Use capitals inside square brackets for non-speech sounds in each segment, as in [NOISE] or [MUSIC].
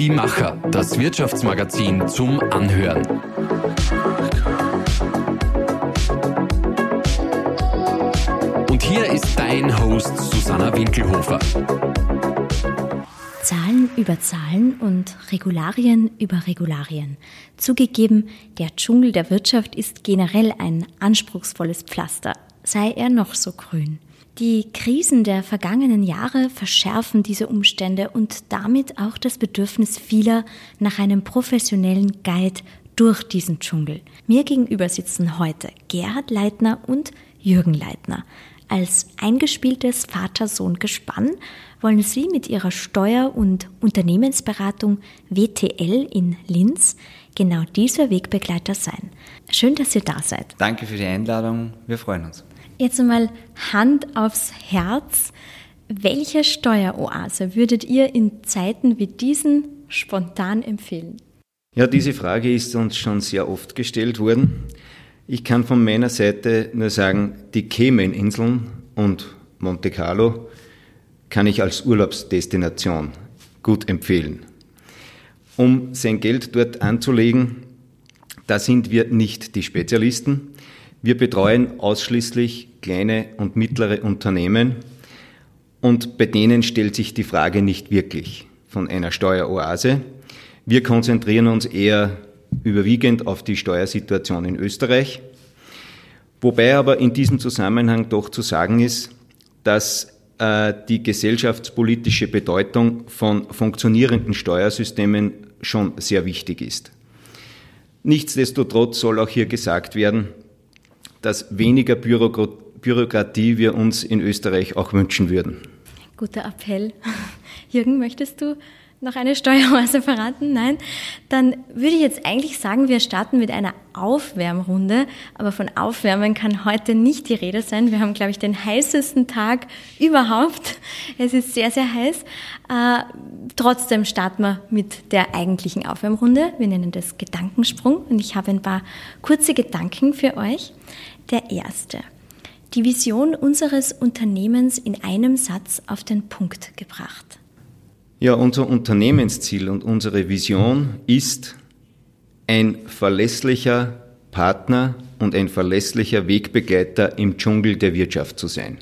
Die Macher, das Wirtschaftsmagazin zum Anhören. Und hier ist dein Host Susanna Winkelhofer. Zahlen über Zahlen und Regularien über Regularien. Zugegeben, der Dschungel der Wirtschaft ist generell ein anspruchsvolles Pflaster, sei er noch so grün. Die Krisen der vergangenen Jahre verschärfen diese Umstände und damit auch das Bedürfnis vieler nach einem professionellen Guide durch diesen Dschungel. Mir gegenüber sitzen heute Gerhard Leitner und Jürgen Leitner. Als eingespieltes Vater-Sohn-Gespann wollen Sie mit Ihrer Steuer- und Unternehmensberatung WTL in Linz genau dieser Wegbegleiter sein. Schön, dass ihr da seid. Danke für die Einladung. Wir freuen uns. Jetzt einmal Hand aufs Herz. Welche Steueroase würdet ihr in Zeiten wie diesen spontan empfehlen? Ja, diese Frage ist uns schon sehr oft gestellt worden. Ich kann von meiner Seite nur sagen, die Cayman-Inseln und Monte Carlo kann ich als Urlaubsdestination gut empfehlen. Um sein Geld dort anzulegen, da sind wir nicht die Spezialisten. Wir betreuen ausschließlich kleine und mittlere Unternehmen und bei denen stellt sich die Frage nicht wirklich von einer Steueroase. Wir konzentrieren uns eher überwiegend auf die Steuersituation in Österreich, wobei aber in diesem Zusammenhang doch zu sagen ist, dass äh, die gesellschaftspolitische Bedeutung von funktionierenden Steuersystemen schon sehr wichtig ist. Nichtsdestotrotz soll auch hier gesagt werden, dass weniger Bürokratie wir uns in Österreich auch wünschen würden. Guter Appell. [LAUGHS] Jürgen, möchtest du noch eine Steueroase verraten? Nein? Dann würde ich jetzt eigentlich sagen, wir starten mit einer Aufwärmrunde. Aber von Aufwärmen kann heute nicht die Rede sein. Wir haben, glaube ich, den heißesten Tag überhaupt. Es ist sehr, sehr heiß. Äh, trotzdem starten wir mit der eigentlichen Aufwärmrunde. Wir nennen das Gedankensprung. Und ich habe ein paar kurze Gedanken für euch. Der erste. Die Vision unseres Unternehmens in einem Satz auf den Punkt gebracht. Ja, unser Unternehmensziel und unsere Vision ist, ein verlässlicher Partner und ein verlässlicher Wegbegleiter im Dschungel der Wirtschaft zu sein.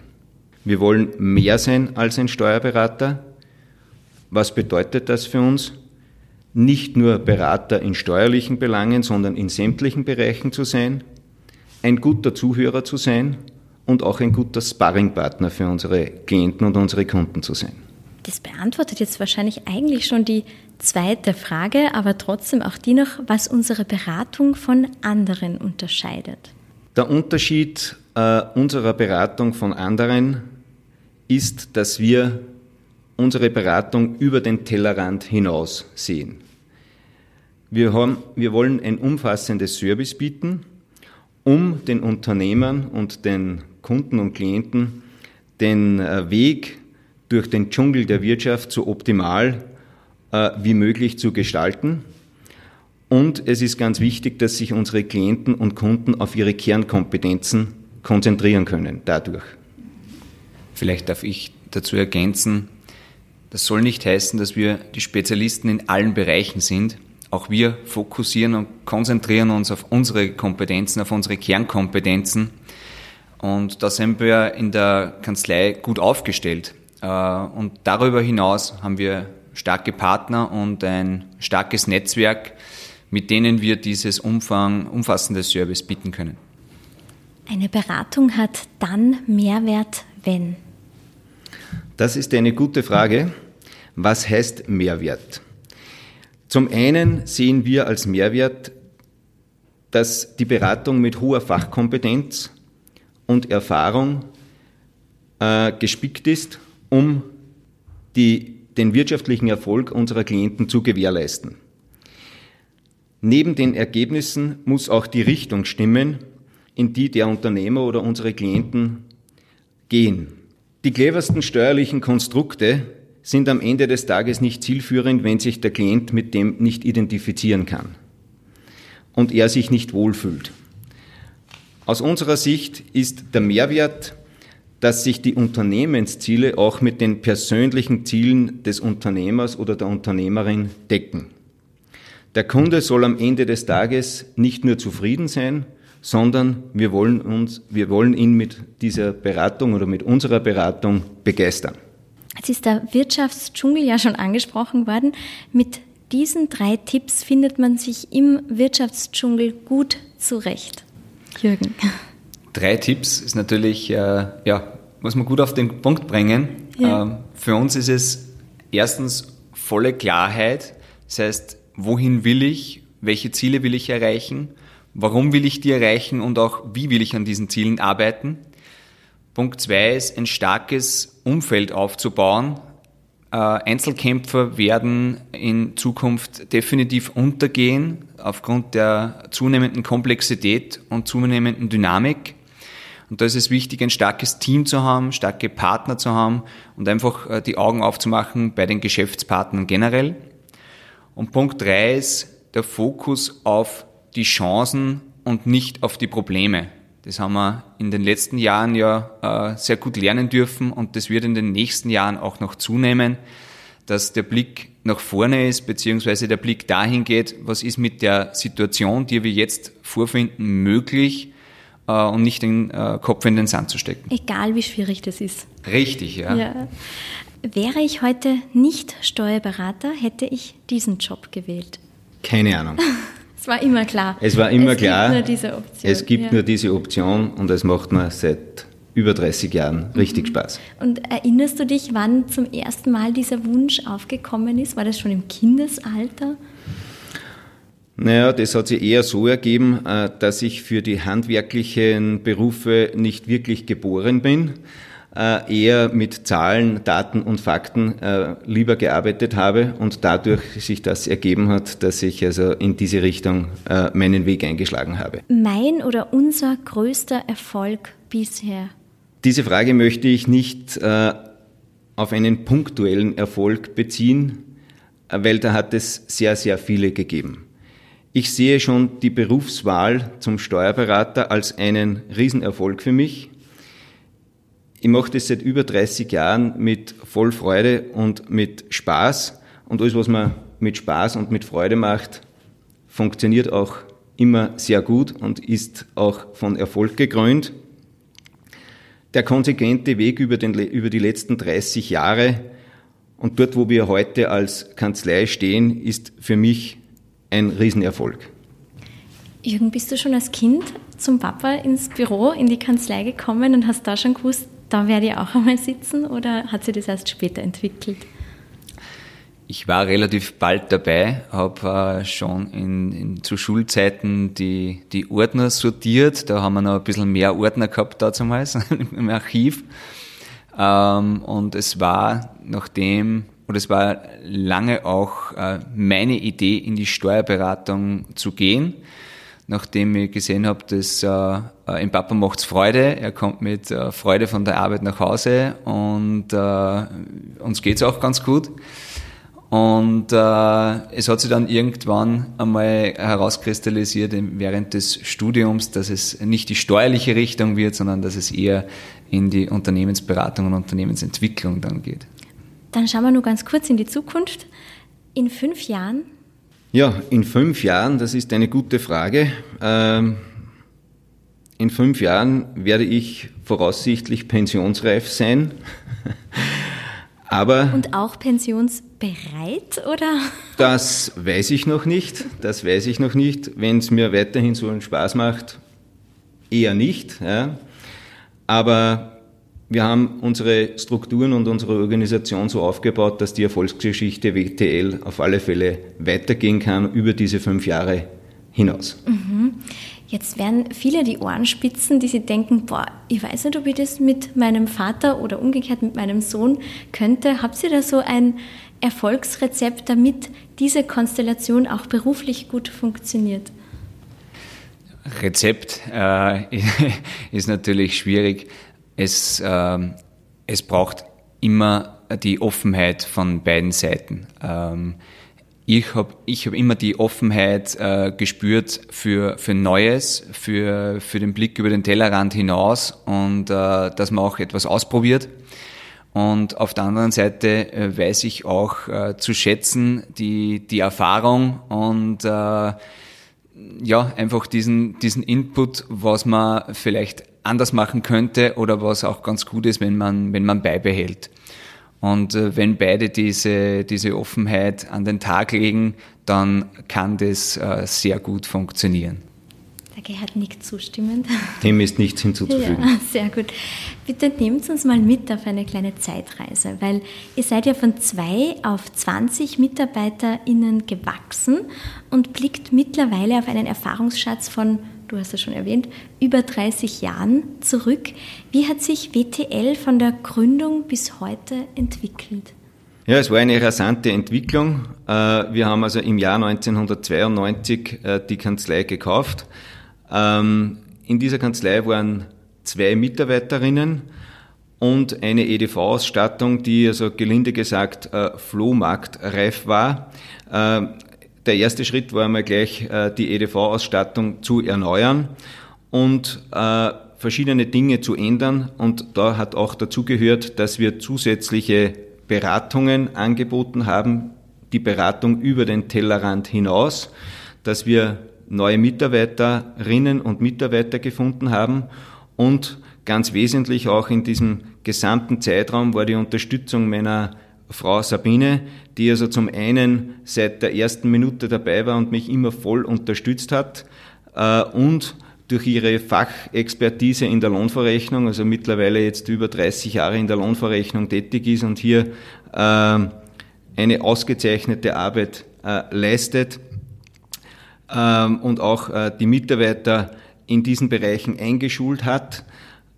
Wir wollen mehr sein als ein Steuerberater. Was bedeutet das für uns? Nicht nur Berater in steuerlichen Belangen, sondern in sämtlichen Bereichen zu sein, ein guter Zuhörer zu sein und auch ein guter Sparringpartner für unsere Klienten und unsere Kunden zu sein. Das beantwortet jetzt wahrscheinlich eigentlich schon die zweite Frage, aber trotzdem auch die noch, was unsere Beratung von anderen unterscheidet. Der Unterschied äh, unserer Beratung von anderen ist, dass wir unsere Beratung über den Tellerrand hinaus sehen. Wir, haben, wir wollen ein umfassendes Service bieten, um den Unternehmern und den Kunden und Klienten den äh, Weg durch den Dschungel der Wirtschaft so optimal äh, wie möglich zu gestalten. Und es ist ganz wichtig, dass sich unsere Klienten und Kunden auf ihre Kernkompetenzen konzentrieren können dadurch. Vielleicht darf ich dazu ergänzen, das soll nicht heißen, dass wir die Spezialisten in allen Bereichen sind. Auch wir fokussieren und konzentrieren uns auf unsere Kompetenzen, auf unsere Kernkompetenzen. Und da sind wir in der Kanzlei gut aufgestellt. Äh, und darüber hinaus haben wir starke Partner und ein starkes Netzwerk, mit denen wir dieses Umfang, umfassende Service bieten können. Eine Beratung hat dann Mehrwert, wenn? Das ist eine gute Frage. Was heißt Mehrwert? Zum einen sehen wir als Mehrwert, dass die Beratung mit hoher Fachkompetenz und Erfahrung äh, gespickt ist um die, den wirtschaftlichen Erfolg unserer Klienten zu gewährleisten. Neben den Ergebnissen muss auch die Richtung stimmen, in die der Unternehmer oder unsere Klienten gehen. Die cleversten steuerlichen Konstrukte sind am Ende des Tages nicht zielführend, wenn sich der Klient mit dem nicht identifizieren kann und er sich nicht wohlfühlt. Aus unserer Sicht ist der Mehrwert dass sich die Unternehmensziele auch mit den persönlichen Zielen des Unternehmers oder der Unternehmerin decken. Der Kunde soll am Ende des Tages nicht nur zufrieden sein, sondern wir wollen uns, wir wollen ihn mit dieser Beratung oder mit unserer Beratung begeistern. Jetzt ist der Wirtschaftsdschungel ja schon angesprochen worden. Mit diesen drei Tipps findet man sich im Wirtschaftsdschungel gut zurecht. Jürgen. Drei Tipps ist natürlich, äh, ja, muss man gut auf den Punkt bringen. Ja. Ähm, für uns ist es erstens volle Klarheit. Das heißt, wohin will ich, welche Ziele will ich erreichen, warum will ich die erreichen und auch wie will ich an diesen Zielen arbeiten. Punkt zwei ist, ein starkes Umfeld aufzubauen. Äh, Einzelkämpfer werden in Zukunft definitiv untergehen aufgrund der zunehmenden Komplexität und zunehmenden Dynamik. Und da ist es wichtig, ein starkes Team zu haben, starke Partner zu haben und einfach äh, die Augen aufzumachen bei den Geschäftspartnern generell. Und Punkt drei ist der Fokus auf die Chancen und nicht auf die Probleme. Das haben wir in den letzten Jahren ja äh, sehr gut lernen dürfen und das wird in den nächsten Jahren auch noch zunehmen, dass der Blick nach vorne ist, beziehungsweise der Blick dahin geht, was ist mit der Situation, die wir jetzt vorfinden, möglich äh, und nicht den äh, Kopf in den Sand zu stecken. Egal wie schwierig das ist. Richtig, ja. ja. Wäre ich heute nicht Steuerberater, hätte ich diesen Job gewählt. Keine Ahnung. [LAUGHS] es war immer klar. Es war immer es klar. Es gibt nur diese Option. Es gibt ja. nur diese Option und es macht mir seit über 30 Jahren richtig mhm. Spaß. Und erinnerst du dich, wann zum ersten Mal dieser Wunsch aufgekommen ist? War das schon im Kindesalter? Naja, das hat sich eher so ergeben, äh, dass ich für die handwerklichen Berufe nicht wirklich geboren bin, eher mit Zahlen, Daten und Fakten äh, lieber gearbeitet habe und dadurch sich das ergeben hat, dass ich also in diese Richtung meinen Weg eingeschlagen habe. Mein oder unser größter Erfolg bisher? Diese Frage möchte ich nicht auf einen punktuellen Erfolg beziehen, weil da hat es sehr, sehr viele gegeben. Ich sehe schon die Berufswahl zum Steuerberater als einen Riesenerfolg für mich. Ich mache das seit über 30 Jahren mit voll Freude und mit Spaß. Und alles, was man mit Spaß und mit Freude macht, funktioniert auch immer sehr gut und ist auch von Erfolg gekrönt. Der konsequente Weg über, den, über die letzten 30 Jahre und dort, wo wir heute als Kanzlei stehen, ist für mich ein Riesenerfolg. Jürgen, bist du schon als Kind zum Papa ins Büro, in die Kanzlei gekommen und hast da schon gewusst, da werde ich auch einmal sitzen oder hat sich das erst später entwickelt? Ich war relativ bald dabei, habe äh, schon in, in, zu Schulzeiten die, die Ordner sortiert. Da haben wir noch ein bisschen mehr Ordner gehabt damals [LAUGHS] im Archiv. Ähm, und es war, nachdem und es war lange auch äh, meine Idee, in die Steuerberatung zu gehen, nachdem ich gesehen habe, dass äh, äh im Papa macht's Freude. Er kommt mit äh, Freude von der Arbeit nach Hause und äh, uns geht's auch ganz gut. Und äh, es hat sich dann irgendwann einmal herauskristallisiert während des Studiums, dass es nicht die steuerliche Richtung wird, sondern dass es eher in die Unternehmensberatung und Unternehmensentwicklung dann geht. Dann schauen wir nur ganz kurz in die Zukunft. In fünf Jahren? Ja, in fünf Jahren, das ist eine gute Frage. Ähm, in fünf Jahren werde ich voraussichtlich pensionsreif sein. [LAUGHS] Aber Und auch pensionsbereit, oder? [LAUGHS] Das weiß ich noch nicht. Das weiß ich noch nicht. Wenn es mir weiterhin so einen Spaß macht, eher nicht. Ja. Aber wir haben unsere Strukturen und unsere Organisation so aufgebaut, dass die Erfolgsgeschichte WTL auf alle Fälle weitergehen kann über diese fünf Jahre hinaus. Mhm. Jetzt werden viele die Ohren spitzen, die sie denken, boah, ich weiß nicht, ob ich das mit meinem Vater oder umgekehrt mit meinem Sohn könnte. Habt ihr da so ein Erfolgsrezept, damit diese Konstellation auch beruflich gut funktioniert? Rezept äh, [LAUGHS] ist natürlich schwierig es, ähm, es braucht immer die Offenheit von beiden Seiten. Ähm, ich habe ich hab immer die Offenheit äh, gespürt für, für Neues, für, für den Blick über den Tellerrand hinaus und äh, dass man auch etwas ausprobiert. Und auf der anderen Seite äh, weiß ich auch äh, zu schätzen die, die Erfahrung und äh, ja, einfach diesen, diesen Input, was man vielleicht anders machen könnte oder was auch ganz gut ist, wenn man, wenn man beibehält. Und äh, wenn beide diese, diese Offenheit an den Tag legen, dann kann das äh, sehr gut funktionieren. Der Gerhard nickt zustimmend. Dem ist nichts hinzuzufügen. Ja, sehr gut. Bitte nehmt uns mal mit auf eine kleine Zeitreise, weil ihr seid ja von zwei auf 20 MitarbeiterInnen gewachsen und blickt mittlerweile auf einen Erfahrungsschatz von du hast es schon erwähnt, über 30 Jahren zurück. Wie hat sich WTL von der Gründung bis heute entwickelt? Ja, es war eine rasante Entwicklung. Äh, wir haben also im Jahr 1992 äh, die Kanzlei gekauft. Ähm, in dieser Kanzlei waren zwei Mitarbeiterinnen und eine EDV-Ausstattung, die also gelinde gesagt äh, Flohmarktreif war der erste Schritt war einmal gleich äh, die EDV-Ausstattung zu erneuern und äh, verschiedene Dinge zu ändern. Und da hat auch dazu gehört, dass wir zusätzliche Beratungen angeboten haben, die Beratung über den Tellerrand hinaus, dass wir neue Mitarbeiterinnen und Mitarbeiter gefunden haben. Und ganz wesentlich auch in diesem gesamten Zeitraum war die Unterstützung meiner Frau Sabine, die also zum einen seit der ersten Minute dabei war und mich immer voll unterstützt hat äh, und durch ihre Fachexpertise in der Lohnverrechnung, also mittlerweile jetzt über 30 Jahre in der Lohnverrechnung tätig ist und hier äh, eine ausgezeichnete Arbeit äh, leistet und auch die Mitarbeiter in diesen Bereichen eingeschult hat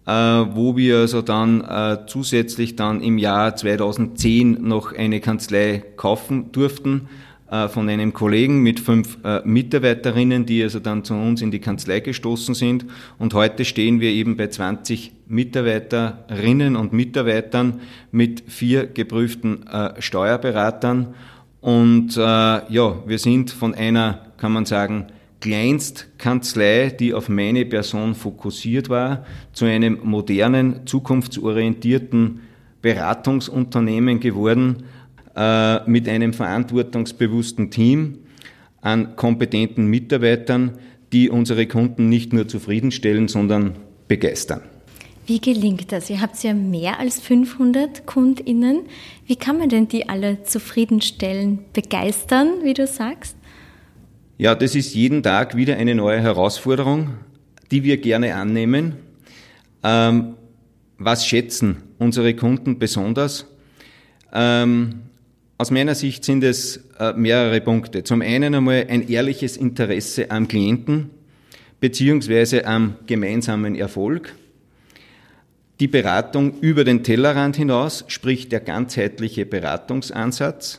äh, wo wir also dann äh, zusätzlich dann im Jahr 2010 noch eine Kanzlei kaufen durften äh, von einem Kollegen mit fünf Mitarbeiterinnen, die also dann zu uns in die Kanzlei gestoßen sind. Und heute stehen wir eben bei 20 Mitarbeiterinnen und Mitarbeitern mit vier geprüften Steuerberatern. Und ja, wir sind von einer, kann man sagen, Kleinstkanzlei, die auf meine Person fokussiert war, zu einem modernen, zukunftsorientierten Beratungsunternehmen geworden, äh, mit einem verantwortungsbewussten Team an kompetenten Mitarbeitern, die unsere Kunden nicht nur zufriedenstellen, sondern begeistern. Wie gelingt das? Ihr habt ja mehr als 500 KundInnen. Wie kann man denn die alle zufriedenstellen, begeistern, wie du sagst? Ja, das ist jeden Tag wieder eine neue Herausforderung, die wir gerne annehmen. Ähm, was schätzen unsere Kunden besonders? Ähm, aus meiner Sicht sind es äh, mehrere Punkte. Zum einen einmal ein ehrliches Interesse am Klienten beziehungsweise am gemeinsamen Erfolg. Die Beratung über den Tellerrand hinaus, sprich der ganzheitliche Beratungsansatz.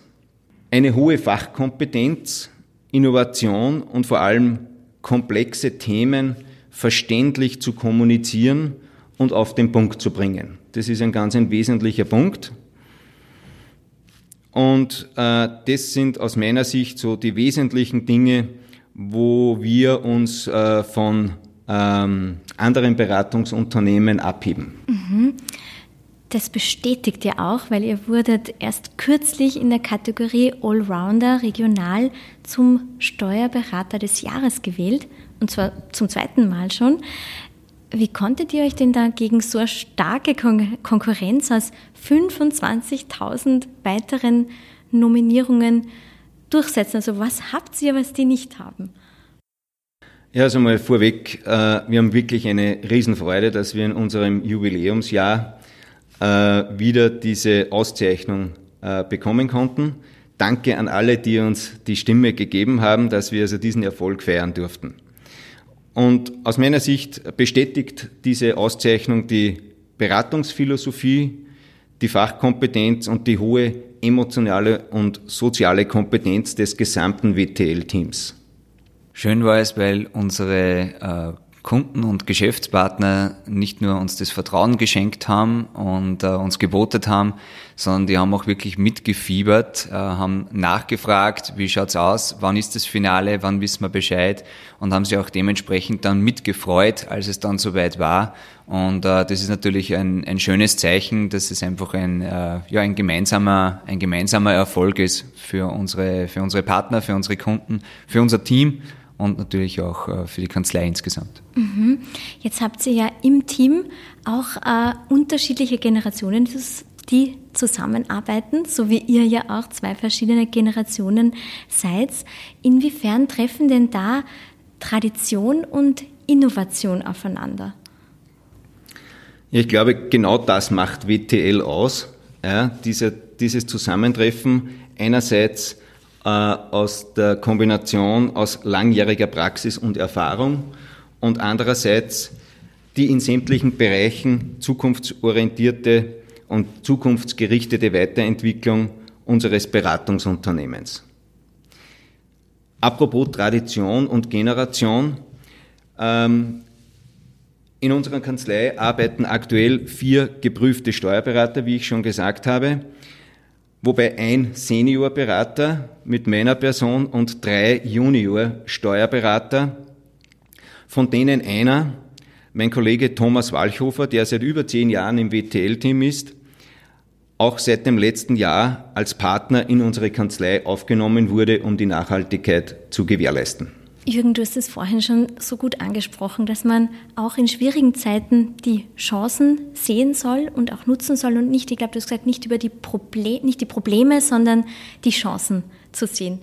Eine hohe Fachkompetenz Innovation und vor allem komplexe Themen verständlich zu kommunizieren und auf den Punkt zu bringen. Das ist ein ganz ein wesentlicher Punkt. Und äh, das sind aus meiner Sicht so die wesentlichen Dinge, wo wir uns äh, von ähm, anderen Beratungsunternehmen abheben. Mhm. Das bestätigt ihr auch, weil ihr wurdet erst kürzlich in der Kategorie Allrounder regional zum Steuerberater des Jahres gewählt, und zwar zum zweiten Mal schon. Wie konntet ihr euch denn da gegen so eine starke Kon Konkurrenz aus 25.000 weiteren Nominierungen durchsetzen? Also was habt ihr, was die nicht haben? Ja, also mal vorweg, äh, wir haben wirklich eine Riesenfreude, dass wir in unserem Jubiläumsjahr äh, wieder diese Auszeichnung äh, bekommen konnten. Danke an alle, die uns die Stimme gegeben haben, dass wir also diesen Erfolg feiern durften. Und aus meiner Sicht bestätigt diese Auszeichnung die Beratungsphilosophie, die Fachkompetenz und die hohe emotionale und soziale Kompetenz des gesamten WTL-Teams. Schön war es, weil unsere äh, Kunden und Geschäftspartner nicht nur uns das Vertrauen geschenkt haben und äh, uns gebotet haben, sondern die haben auch wirklich mitgefiebert, äh, haben nachgefragt, wie schaut's aus, wann ist das Finale, wann wissen wir Bescheid und haben sich auch dementsprechend dann mitgefreut, als es dann soweit war. Und äh, das ist natürlich ein, ein schönes Zeichen, dass es einfach ein, äh, ja, ein gemeinsamer, ein gemeinsamer Erfolg ist für unsere, für unsere Partner, für unsere Kunden, für unser Team und natürlich auch äh, für die Kanzlei insgesamt. Mhm. Jetzt habt ihr ja im Team auch äh, unterschiedliche Generationen, die zusammenarbeiten, so wie ihr ja auch zwei verschiedene Generationen seid. Inwiefern treffen denn da Tradition und Innovation aufeinander? Ich glaube, genau das macht WTL aus. Ja, diese, dieses Zusammentreffen einerseits äh, aus der Kombination aus langjähriger Praxis und Erfahrung und andererseits die in sämtlichen Bereichen zukunftsorientierte und zukunftsgerichtete Weiterentwicklung unseres Beratungsunternehmens. Apropos Tradition und Generation. Ähm, in unserer Kanzlei arbeiten aktuell vier geprüfte Steuerberater, wie ich schon gesagt habe wobei ein Seniorberater mit meiner Person und drei Junior-Steuerberater, von denen einer, mein Kollege Thomas Walchhofer, der seit über zehn Jahren im WTL-Team ist, auch seit dem letzten Jahr als Partner in unsere Kanzlei aufgenommen wurde, um die Nachhaltigkeit zu gewährleisten. Jürgen, du hast es vorhin schon so gut angesprochen, dass man auch in schwierigen Zeiten die Chancen sehen soll und auch nutzen soll und nicht, ich glaube, du hast gesagt, nicht über die Probleme, nicht die Probleme, sondern die Chancen zu sehen.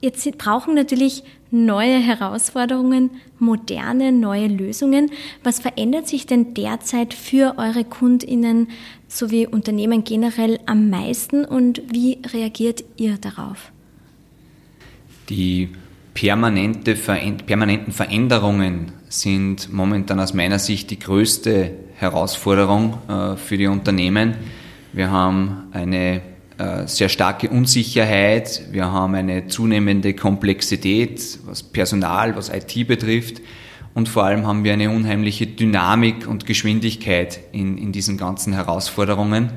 Jetzt brauchen natürlich neue Herausforderungen, moderne, neue Lösungen. Was verändert sich denn derzeit für eure KundInnen sowie Unternehmen generell am meisten und wie reagiert ihr darauf? Die permanente, permanenten Veränderungen sind momentan aus meiner Sicht die größte Herausforderung äh, für die Unternehmen. Wir haben eine äh, sehr starke Unsicherheit, wir haben eine zunehmende Komplexität, was Personal, was IT betrifft. Und vor allem haben wir eine unheimliche Dynamik und Geschwindigkeit in, in diesen ganzen Herausforderungen,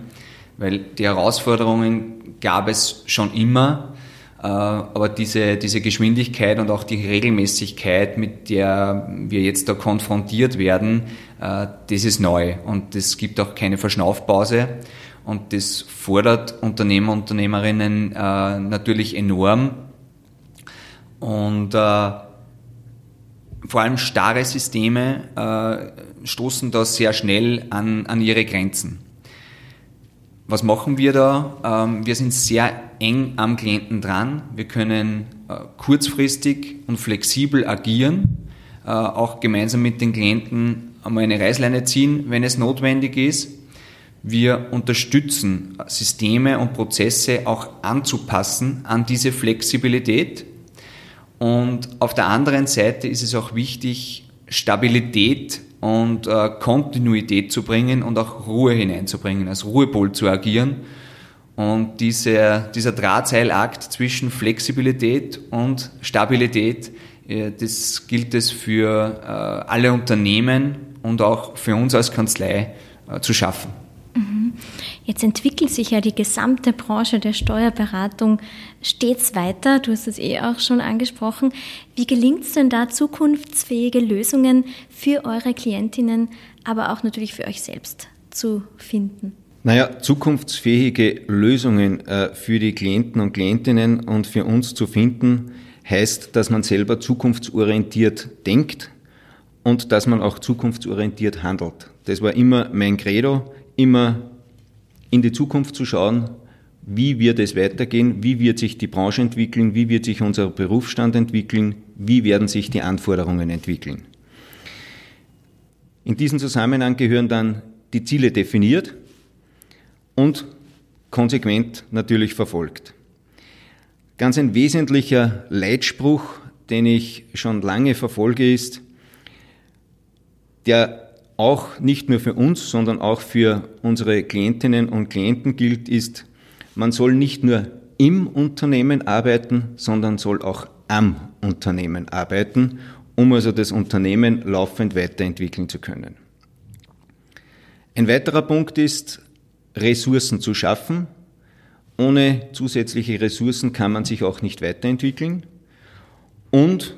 weil die Herausforderungen gab es schon immer, aber diese, diese Geschwindigkeit und auch die Regelmäßigkeit, mit der wir jetzt da konfrontiert werden, äh, das ist neu. Und es gibt auch keine Verschnaufpause. Und das fordert Unternehmer und Unternehmerinnen äh, natürlich enorm. Und vor allem starre Systeme stoßen da sehr schnell an, an ihre Grenzen. Was machen wir da? Ähm, wir sind sehr eng am Klienten dran. Wir können äh, kurzfristig und flexibel agieren, äh, auch gemeinsam mit den Klienten einmal eine Reißleine ziehen, wenn es notwendig ist. Wir unterstützen Systeme und Prozesse auch anzupassen an diese Flexibilität. Und auf der anderen Seite ist es auch wichtig, Stabilität und äh, Kontinuität zu bringen und auch Ruhe hineinzubringen, als Ruhepol zu agieren. Und dieser, dieser Drahtseilakt zwischen Flexibilität und Stabilität, äh, das gilt es für äh, alle Unternehmen und auch für uns als Kanzlei äh, zu schaffen. Jetzt entwickelt sich ja die gesamte Branche der Steuerberatung stets weiter. Du hast es eh auch schon angesprochen. Wie gelingt es denn da, zukunftsfähige Lösungen für eure Klientinnen, aber auch natürlich für euch selbst zu finden? Naja, zukunftsfähige Lösungen äh, für die Klienten und Klientinnen und für uns zu finden, heißt, dass man selber zukunftsorientiert denkt und dass man auch zukunftsorientiert handelt. Das war immer mein Credo, immer in die Zukunft zu schauen, wie wird es weitergehen, wie wird sich die Branche entwickeln, wie wird sich unser Berufsstand entwickeln, wie werden sich die Anforderungen entwickeln. In diesem Zusammenhang gehören dann die Ziele definiert und konsequent natürlich verfolgt. Ganz ein wesentlicher Leitspruch, den ich schon lange verfolge, ist, der auch nicht nur für uns, sondern auch für unsere Klientinnen und Klienten gilt, ist, man soll nicht nur im Unternehmen arbeiten, sondern soll auch am Unternehmen arbeiten, um also das Unternehmen laufend weiterentwickeln zu können. Ein weiterer Punkt ist, Ressourcen zu schaffen. Ohne zusätzliche Ressourcen kann man sich auch nicht weiterentwickeln. Und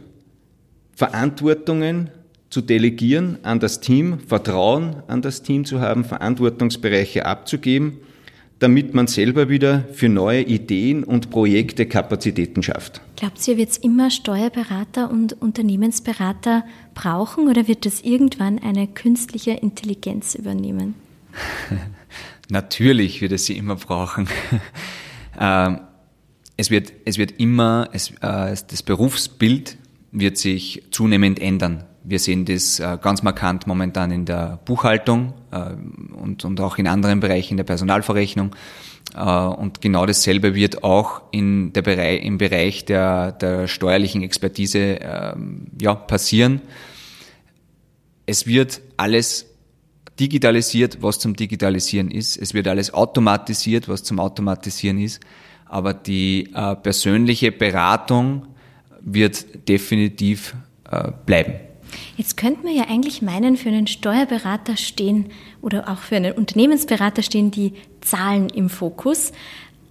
Verantwortungen zu delegieren an das Team, Vertrauen an das Team zu haben, Verantwortungsbereiche abzugeben, damit man selber wieder für neue Ideen und Projekte Kapazitäten schafft. Glaubt ihr, wird es immer Steuerberater und Unternehmensberater brauchen oder wird das irgendwann eine künstliche Intelligenz übernehmen? [LAUGHS] Natürlich wird es sie immer brauchen. [LAUGHS] Ähm, es, wird, es wird immer, es, äh, das Berufsbild wird sich zunehmend ändern. Wir sehen das äh, ganz markant momentan in der Buchhaltung äh, und, und auch in anderen Bereichen der Personalverrechnung. Äh, und genau dasselbe wird auch in der Bereich, im Bereich der, der steuerlichen Expertise ähm, ja, passieren. Es wird alles digitalisiert, was zum Digitalisieren ist. Es wird alles automatisiert, was zum Automatisieren ist. Aber die persönliche Beratung wird definitiv bleiben. Jetzt könnte man ja eigentlich meinen, für einen Steuerberater stehen oder auch für einen Unternehmensberater stehen die Zahlen im Fokus.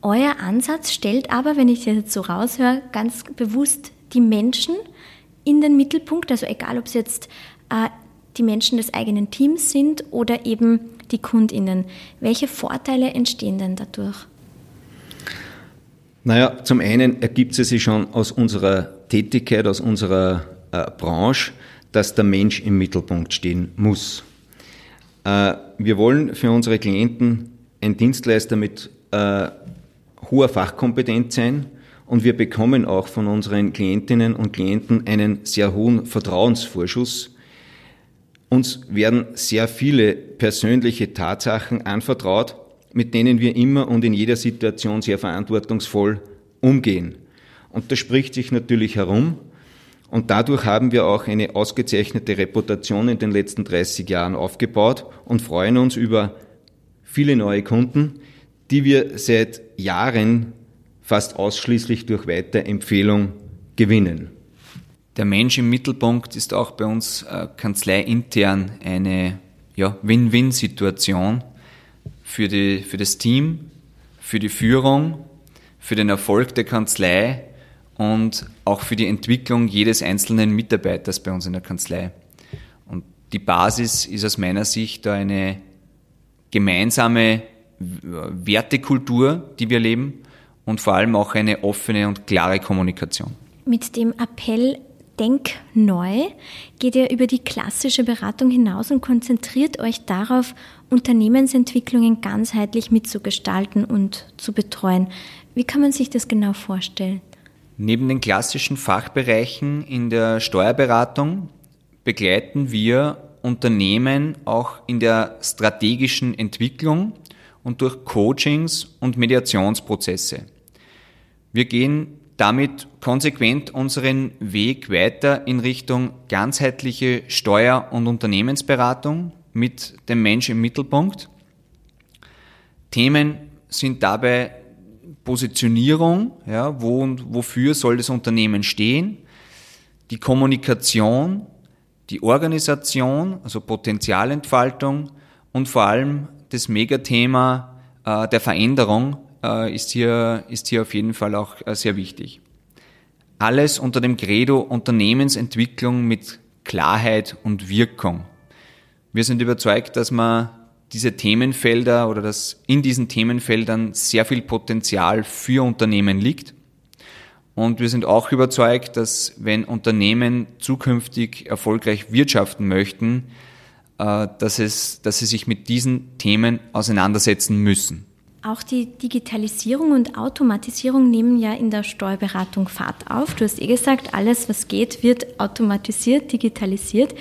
Euer Ansatz stellt aber, wenn ich das jetzt so raushöre, ganz bewusst die Menschen in den Mittelpunkt. Also egal, ob es jetzt äh, die Menschen des eigenen Teams sind oder eben die Kundinnen. Welche Vorteile entstehen denn dadurch? Naja, zum einen ergibt es sich schon aus unserer Tätigkeit, aus unserer äh, Branche, dass der Mensch im Mittelpunkt stehen muss. Äh, wir wollen für unsere Klienten ein Dienstleister mit äh, hoher Fachkompetenz sein und wir bekommen auch von unseren Klientinnen und Klienten einen sehr hohen Vertrauensvorschuss. Uns werden sehr viele persönliche Tatsachen anvertraut, mit denen wir immer und in jeder Situation sehr verantwortungsvoll umgehen. Und das spricht sich natürlich herum, und dadurch haben wir auch eine ausgezeichnete Reputation in den letzten 30 Jahren aufgebaut und freuen uns über viele neue Kunden, die wir seit Jahren fast ausschließlich durch Weiterempfehlung gewinnen. Der Mensch im Mittelpunkt ist auch bei uns äh, kanzleiintern eine ja, Win-Win-Situation für, für das Team, für die Führung, für den Erfolg der Kanzlei und auch für die Entwicklung jedes einzelnen Mitarbeiters bei uns in der Kanzlei. Und die Basis ist aus meiner Sicht eine gemeinsame Wertekultur, die wir leben und vor allem auch eine offene und klare Kommunikation. Mit dem Appell Denk neu geht ihr über die klassische Beratung hinaus und konzentriert euch darauf, Unternehmensentwicklungen ganzheitlich mitzugestalten und zu betreuen. Wie kann man sich das genau vorstellen? Neben den klassischen Fachbereichen in der Steuerberatung begleiten wir Unternehmen auch in der strategischen Entwicklung und durch Coachings und Mediationsprozesse. Wir gehen damit konsequent unseren Weg weiter in Richtung ganzheitliche Steuer- und Unternehmensberatung mit dem Mensch im Mittelpunkt. Themen sind dabei Positionierung, ja, wo und wofür soll das Unternehmen stehen, die Kommunikation, die Organisation, also Potenzialentfaltung und vor allem das Megathema äh, der Veränderung äh, ist, hier, ist hier auf jeden Fall auch äh, sehr wichtig. Alles unter dem Credo Unternehmensentwicklung mit Klarheit und Wirkung. Wir sind überzeugt, dass man diese Themenfelder oder dass in diesen Themenfeldern sehr viel Potenzial für Unternehmen liegt. Und wir sind auch überzeugt, dass wenn Unternehmen zukünftig erfolgreich wirtschaften möchten, äh, dass, es, dass sie sich mit diesen Themen auseinandersetzen müssen. Auch die Digitalisierung und Automatisierung nehmen ja in der Steuerberatung Fahrt auf. Du hast eh gesagt, alles, was geht, wird automatisiert, digitalisiert.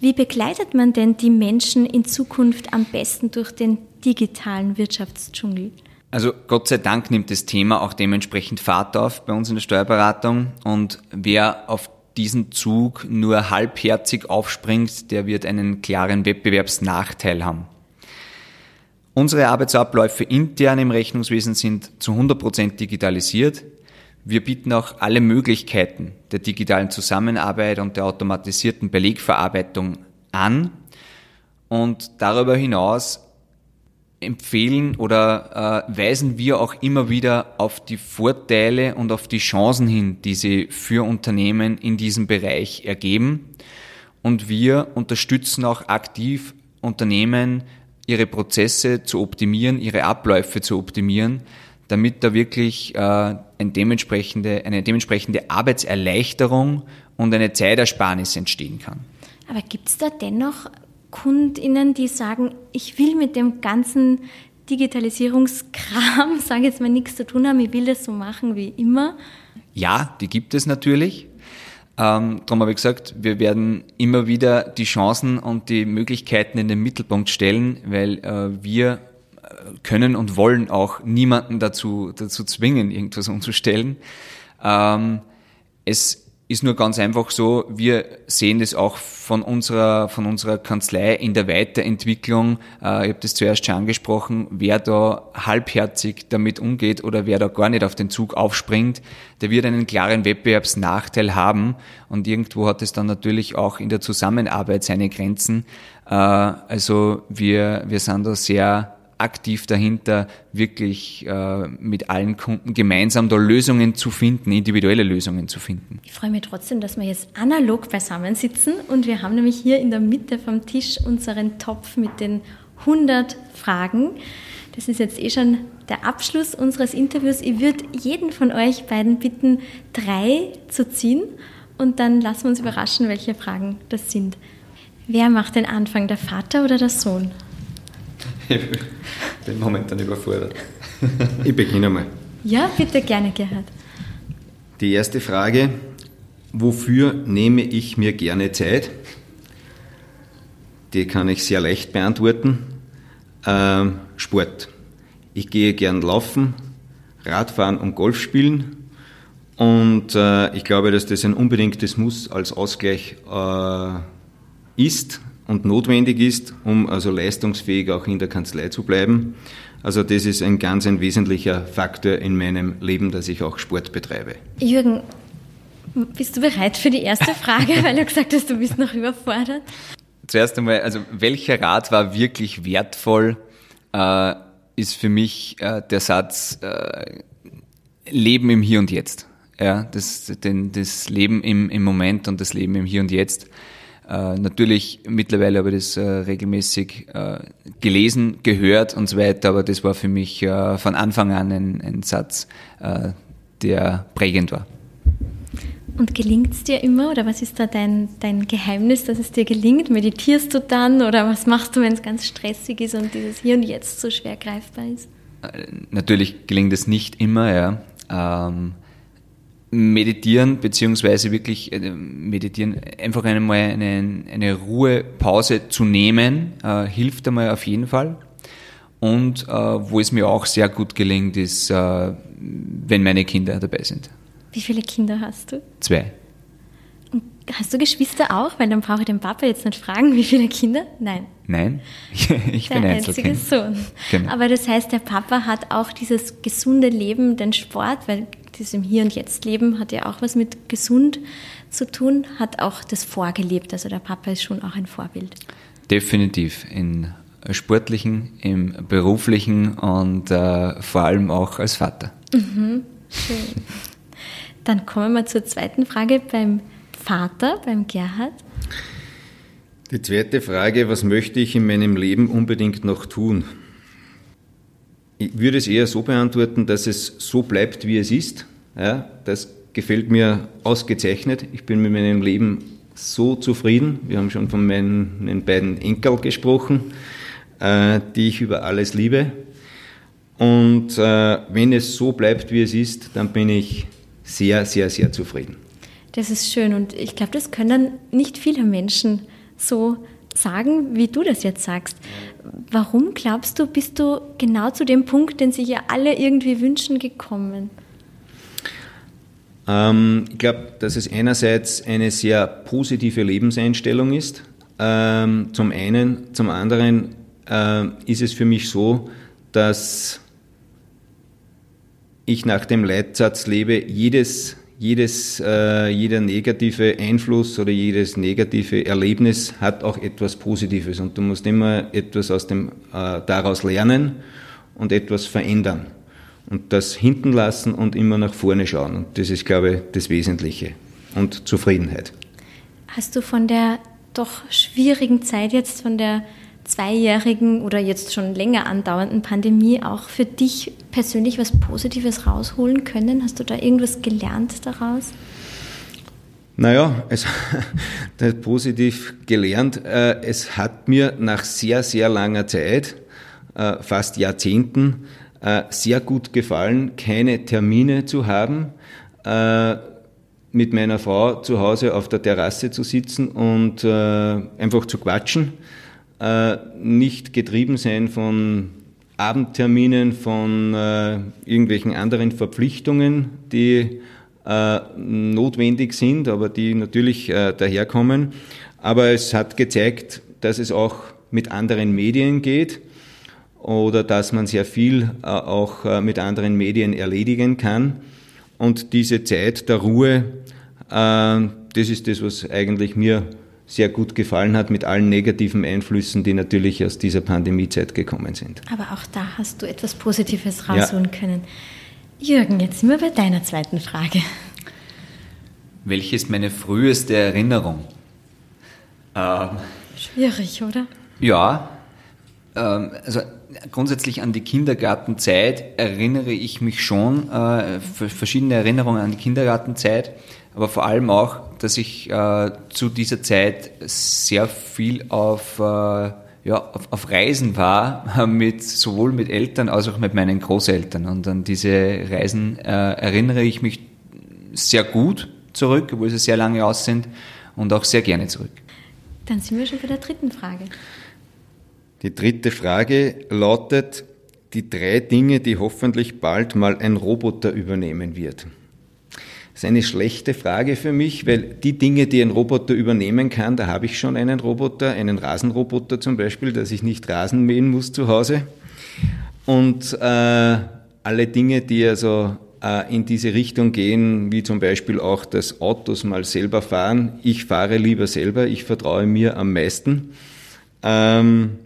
Wie begleitet man denn die Menschen in Zukunft am besten durch den digitalen Wirtschaftsdschungel? Also Gott sei Dank nimmt das Thema auch dementsprechend Fahrt auf bei uns in der Steuerberatung und wer auf diesen Zug nur halbherzig aufspringt, der wird einen klaren Wettbewerbsnachteil haben. Unsere Arbeitsabläufe intern im Rechnungswesen sind zu 100% digitalisiert. Wir bieten auch alle Möglichkeiten der digitalen Zusammenarbeit und der automatisierten Belegverarbeitung an. Und darüber hinaus empfehlen oder äh, weisen wir auch immer wieder auf die Vorteile und auf die Chancen hin, die sie für Unternehmen in diesem Bereich ergeben. Und wir unterstützen auch aktiv Unternehmen, ihre Prozesse zu optimieren, ihre Abläufe zu optimieren, damit da wirklich äh, eine, dementsprechende, eine dementsprechende Arbeitserleichterung und eine Zeitersparnis entstehen kann. Aber gibt es da dennoch KundInnen, die sagen, ich will mit dem ganzen Digitalisierungskram, [LAUGHS] sage jetzt mal, nichts zu tun haben, ich will das so machen wie immer? Ja, die gibt es natürlich. Ähm, darum habe ich gesagt, wir werden immer wieder die Chancen und die Möglichkeiten in den Mittelpunkt stellen, weil äh, wir können und wollen auch niemanden dazu, dazu zwingen, irgendwas umzustellen. Ähm, es ist nur ganz einfach so, wir sehen das auch von unserer, von unserer Kanzlei in der Weiterentwicklung. Äh, ich habe das zuerst schon angesprochen, wer da halbherzig damit umgeht oder wer da gar nicht auf den Zug aufspringt, der wird einen klaren Wettbewerbsnachteil haben und irgendwo hat es dann natürlich auch in der Zusammenarbeit seine Grenzen. Äh, also wir, wir sind da sehr aktiv dahinter, wirklich äh, mit allen Kunden gemeinsam da Lösungen zu finden, individuelle Lösungen zu finden. Ich freue mich trotzdem, dass wir jetzt analog beisammen sitzen und wir haben nämlich hier in der Mitte vom Tisch unseren Topf mit den 100 Fragen. Das ist jetzt eh schon der Abschluss unseres Interviews. Ich würde jeden von euch beiden bitten, drei zu ziehen und dann lassen wir uns überraschen, welche Fragen das sind. Wer macht den Anfang, der Vater oder der Sohn? [LAUGHS] Bin momentan überfordert. [LAUGHS] Ich beginne mal. Ja, bitte gerne, Gerhard. Die erste Frage, wofür nehme ich mir gerne Zeit? Die kann ich sehr leicht beantworten. Ähm, Sport. Ich gehe gern laufen, Radfahren und Golf spielen. Und äh, ich glaube, dass das ein unbedingtes Muss als Ausgleich äh, ist und notwendig ist, um also leistungsfähig auch in der Kanzlei zu bleiben. Also das ist ein ganz ein wesentlicher Faktor in meinem Leben, dass ich auch Sport betreibe. Jürgen, bist du bereit für die erste Frage, [LAUGHS] weil du gesagt hast, du bist noch überfordert? Zuerst einmal, also welcher Rat war wirklich wertvoll, äh, ist für mich äh, der Satz äh, Leben im Hier und Jetzt. Ja, das, den, das Leben im, im Moment und das Leben im Hier und Jetzt. Äh, natürlich mittlerweile habe ich das äh, regelmäßig äh, gelesen, gehört und so weiter, aber das war für mich äh, von Anfang an ein, ein Satz, äh, der prägend war. Und gelingt es dir immer oder was ist da dein, dein Geheimnis, dass es dir gelingt? Meditierst du dann oder was machst du, wenn es ganz stressig ist und dieses Hier und Jetzt so schwer greifbar ist? Natürlich gelingt es nicht immer, ja. Ähm, meditieren, beziehungsweise wirklich äh, meditieren, einfach einmal eine, eine Ruhepause zu nehmen, äh, hilft einmal auf jeden Fall. Und äh, wo es mir auch sehr gut gelingt, ist, äh, wenn meine Kinder dabei sind. Wie viele Kinder hast du? Zwei. Und hast du Geschwister auch? Weil dann brauche ich den Papa jetzt nicht fragen, [LAUGHS] wie viele Kinder? Nein. Nein, [LAUGHS] ich der bin einzige. Sohn. Genau. Aber das heißt, der Papa hat auch dieses gesunde Leben, den Sport, weil diesem Hier und Jetzt Leben hat ja auch was mit gesund zu tun, hat auch das vorgelebt. Also der Papa ist schon auch ein Vorbild. Definitiv in sportlichen, im beruflichen und äh, vor allem auch als Vater. Schön. Dann kommen wir zur zweiten Frage beim Vater, beim Gerhard. Die zweite Frage, was möchte ich in meinem Leben unbedingt noch tun? Ich würde es eher so beantworten, dass es so bleibt, wie es ist. Ja, das gefällt mir ausgezeichnet. Ich bin mit meinem Leben so zufrieden. Wir haben schon von meinen, beiden Enkel gesprochen, äh, die ich über alles liebe. Und äh, wenn es so bleibt, wie es ist, dann bin ich sehr, sehr, sehr zufrieden. Das ist schön und ich glaube, das können nicht viele Menschen so sagen, wie du das jetzt sagst. Warum glaubst du, bist du genau zu dem Punkt, den sich ja alle irgendwie wünschen, gekommen? Ähm, ich glaube, dass es einerseits eine sehr positive Lebenseinstellung ist. Ähm, zum einen, zum anderen äh, ist es für mich so, dass ich nach dem Leitsatz lebe, jedes, jedes, äh, jeder negative Einfluss oder jedes negative Erlebnis hat auch etwas Positives und du musst immer etwas aus dem, äh, daraus lernen und etwas verändern und das hinten lassen und immer nach vorne schauen. Und das ist, glaube ich, das Wesentliche. Und Zufriedenheit. Hast du von der doch schwierigen Zeit jetzt, von der zweijährigen oder jetzt schon länger andauernden Pandemie auch für dich persönlich was Positives rausholen können? Hast du da irgendwas gelernt daraus? Naja, es [LAUGHS] positiv gelernt. Äh, es hat mir nach sehr, sehr langer Zeit, äh, fast Jahrzehnten, äh, sehr gut gefallen, keine Termine zu haben, mit meiner Frau zu Hause auf der Terrasse zu sitzen und einfach zu quatschen nicht getrieben sein von Abendterminen, von äh, irgendwelchen anderen Verpflichtungen, die äh, notwendig sind, aber die natürlich äh, daherkommen. Aber es hat gezeigt, dass es auch mit anderen Medien geht oder dass man sehr viel äh, auch äh, mit anderen Medien erledigen kann. Und diese Zeit der Ruhe, das ist das, was eigentlich mir sehr gut gefallen hat mit allen negativen Einflüssen, die natürlich aus dieser Pandemiezeit gekommen sind. Aber auch da hast du etwas Positives rausholen ja. können. Jürgen, jetzt sind wir bei deiner zweiten Frage. Welche ist meine früheste Erinnerung? Ähm, Schwierig, oder? Ja, ähm, also grundsätzlich an die Kindergartenzeit erinnere ich mich schon, äh, verschiedene Erinnerungen an die Kindergartenzeit aber vor allem auch, dass ich äh, zu dieser Zeit sehr viel auf, äh, ja, auf, auf, Reisen war, mit, sowohl mit Eltern als auch mit meinen Großeltern. Und an diese Reisen äh, erinnere ich mich sehr gut zurück, obwohl sie sehr lange aus sind und auch sehr gerne zurück. Dann sind wir schon bei der dritten Frage. Die dritte Frage lautet, die drei Dinge, die hoffentlich bald mal ein Roboter übernehmen wird. Ist eine schlechte Frage für mich, weil die Dinge, die ein Roboter übernehmen kann, da habe ich schon einen Roboter, einen Rasenroboter zum Beispiel, dass ich nicht Rasen mähen muss zu Hause. Und äh, alle Dinge, die also äh, in diese Richtung gehen, wie zum Beispiel auch das Autos mal selber fahren. Ich fahre lieber selber, ich vertraue mir am meisten. Ähm,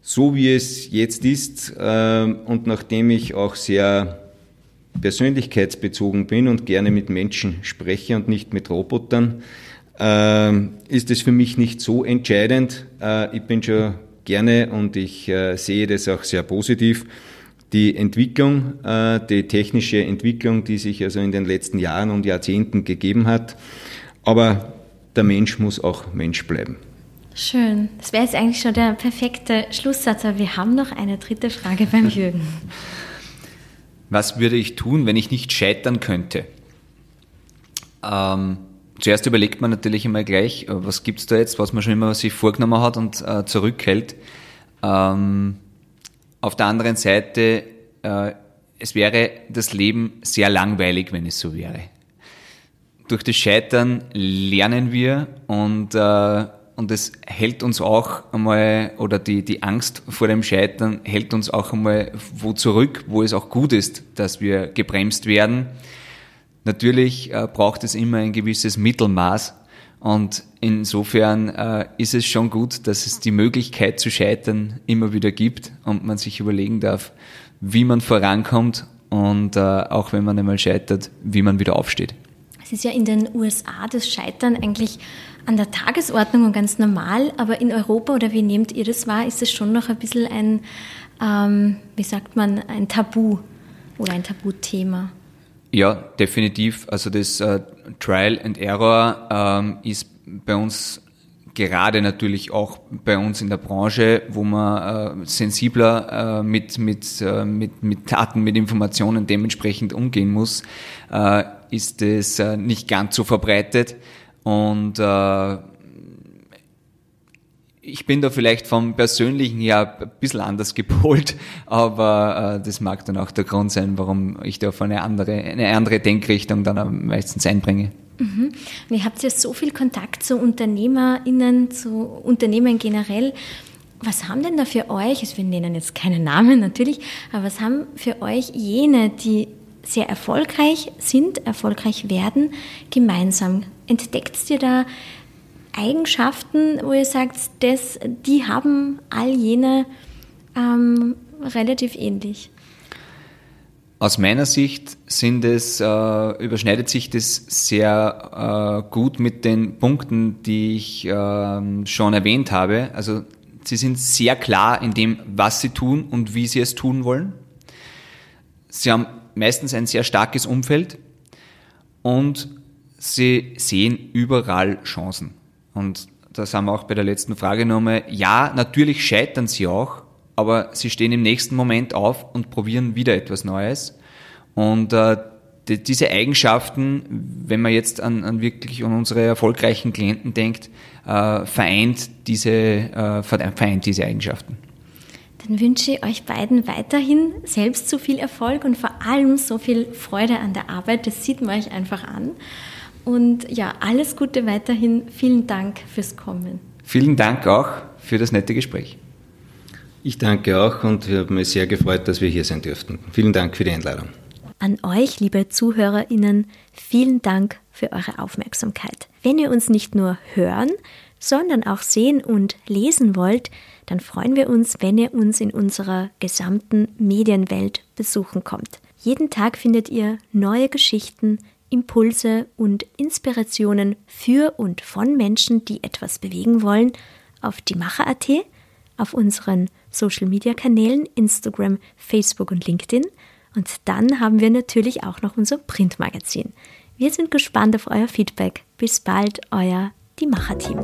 so wie es jetzt ist äh, und nachdem ich auch sehr persönlichkeitsbezogen bin und gerne mit Menschen spreche und nicht mit Robotern, äh, ist es für mich nicht so entscheidend. Äh, ich bin schon gerne und ich äh, sehe das auch sehr positiv. Die Entwicklung, äh, die technische Entwicklung, die sich also in den letzten Jahren und Jahrzehnten gegeben hat. Aber der Mensch muss auch Mensch bleiben. Schön. Das wäre jetzt eigentlich schon der perfekte Schlusssatz, aber wir haben noch eine dritte Frage beim [LAUGHS] Jürgen. Was würde ich tun, wenn ich nicht scheitern könnte? Ähm, zuerst überlegt man natürlich immer gleich, äh, was gibt es da jetzt, was man schon immer sich vorgenommen hat und äh, zurückhält. Ähm, auf der anderen Seite, äh, es wäre das Leben sehr langweilig, wenn es so wäre. Durch das Scheitern lernen wir und äh, und es hält uns auch einmal, oder die, die Angst vor dem Scheitern hält uns auch einmal wo zurück, wo es auch gut ist, dass wir gebremst werden. Natürlich äh, braucht es immer ein gewisses Mittelmaß und insofern äh, ist es schon gut, dass es die Möglichkeit zu scheitern immer wieder gibt und man sich überlegen darf, wie man vorankommt und äh, auch wenn man einmal scheitert, wie man wieder aufsteht. Es ist ja in den USA das Scheitern eigentlich an der Tagesordnung und ganz normal, aber in Europa oder wie nehmt ihr das wahr, ist es schon noch ein bisschen ein, ähm, wie sagt man, ein Tabu oder ein Tabuthema? Ja, definitiv. Also das äh, Trial and Error ähm, ist bei uns gerade natürlich auch bei uns in der Branche, wo man äh, sensibler äh, mit, mit, äh, mit, mit Daten, mit Informationen dementsprechend umgehen muss, äh, ist es äh, nicht ganz so verbreitet. Und äh, ich bin da vielleicht vom Persönlichen her ein bisschen anders [LAUGHS] gepolt, aber äh, das mag dann auch der Grund sein, warum ich da auf eine andere, eine andere Denkrichtung dann meistens einbringe. Mhm. Und ihr habt ja so viel Kontakt zu UnternehmerInnen, zu Unternehmen generell. Was haben denn da für euch, also wir nennen jetzt keine Namen natürlich, aber was haben für euch jene, die sehr erfolgreich sind, erfolgreich werden, gemeinsam? Entdeckt ihr da Eigenschaften, wo ihr sagt, das, die haben all jene ähm, relativ ähnlich? Aus meiner Sicht sind es, äh, überschneidet sich das sehr äh, gut mit den Punkten, die ich äh, schon erwähnt habe. Also sie sind sehr klar in dem, was sie tun und wie sie es tun wollen. Sie haben meistens ein sehr starkes Umfeld und sie sehen überall Chancen. Und das haben wir auch bei der letzten Frage nochmal. Ja, natürlich scheitern sie auch, aber sie stehen im nächsten Moment auf und probieren wieder etwas Neues. Und äh, die, diese Eigenschaften, wenn man jetzt an, an wirklich an unsere erfolgreichen Klienten denkt, äh, vereint, diese, äh, vereint diese Eigenschaften. Dann wünsche ich euch beiden weiterhin selbst so viel Erfolg und vor allem so viel Freude an der Arbeit. Das sieht man euch einfach an. Und ja, alles Gute weiterhin. Vielen Dank fürs Kommen. Vielen Dank auch für das nette Gespräch. Ich danke auch und ich habe mich sehr gefreut, dass wir hier sein dürften. Vielen Dank für die Einladung. An euch, liebe ZuhörerInnen, vielen Dank für eure Aufmerksamkeit. Wenn ihr uns nicht nur hören, sondern auch sehen und lesen wollt, dann freuen wir uns, wenn ihr uns in unserer gesamten Medienwelt besuchen kommt. Jeden Tag findet ihr neue Geschichten, Impulse und Inspirationen für und von Menschen, die etwas bewegen wollen, auf die Macher.at, auf unseren Social Media Kanälen Instagram, Facebook und LinkedIn. Und dann haben wir natürlich auch noch unser Printmagazin. Wir sind gespannt auf euer Feedback. Bis bald, euer Die Macher Team.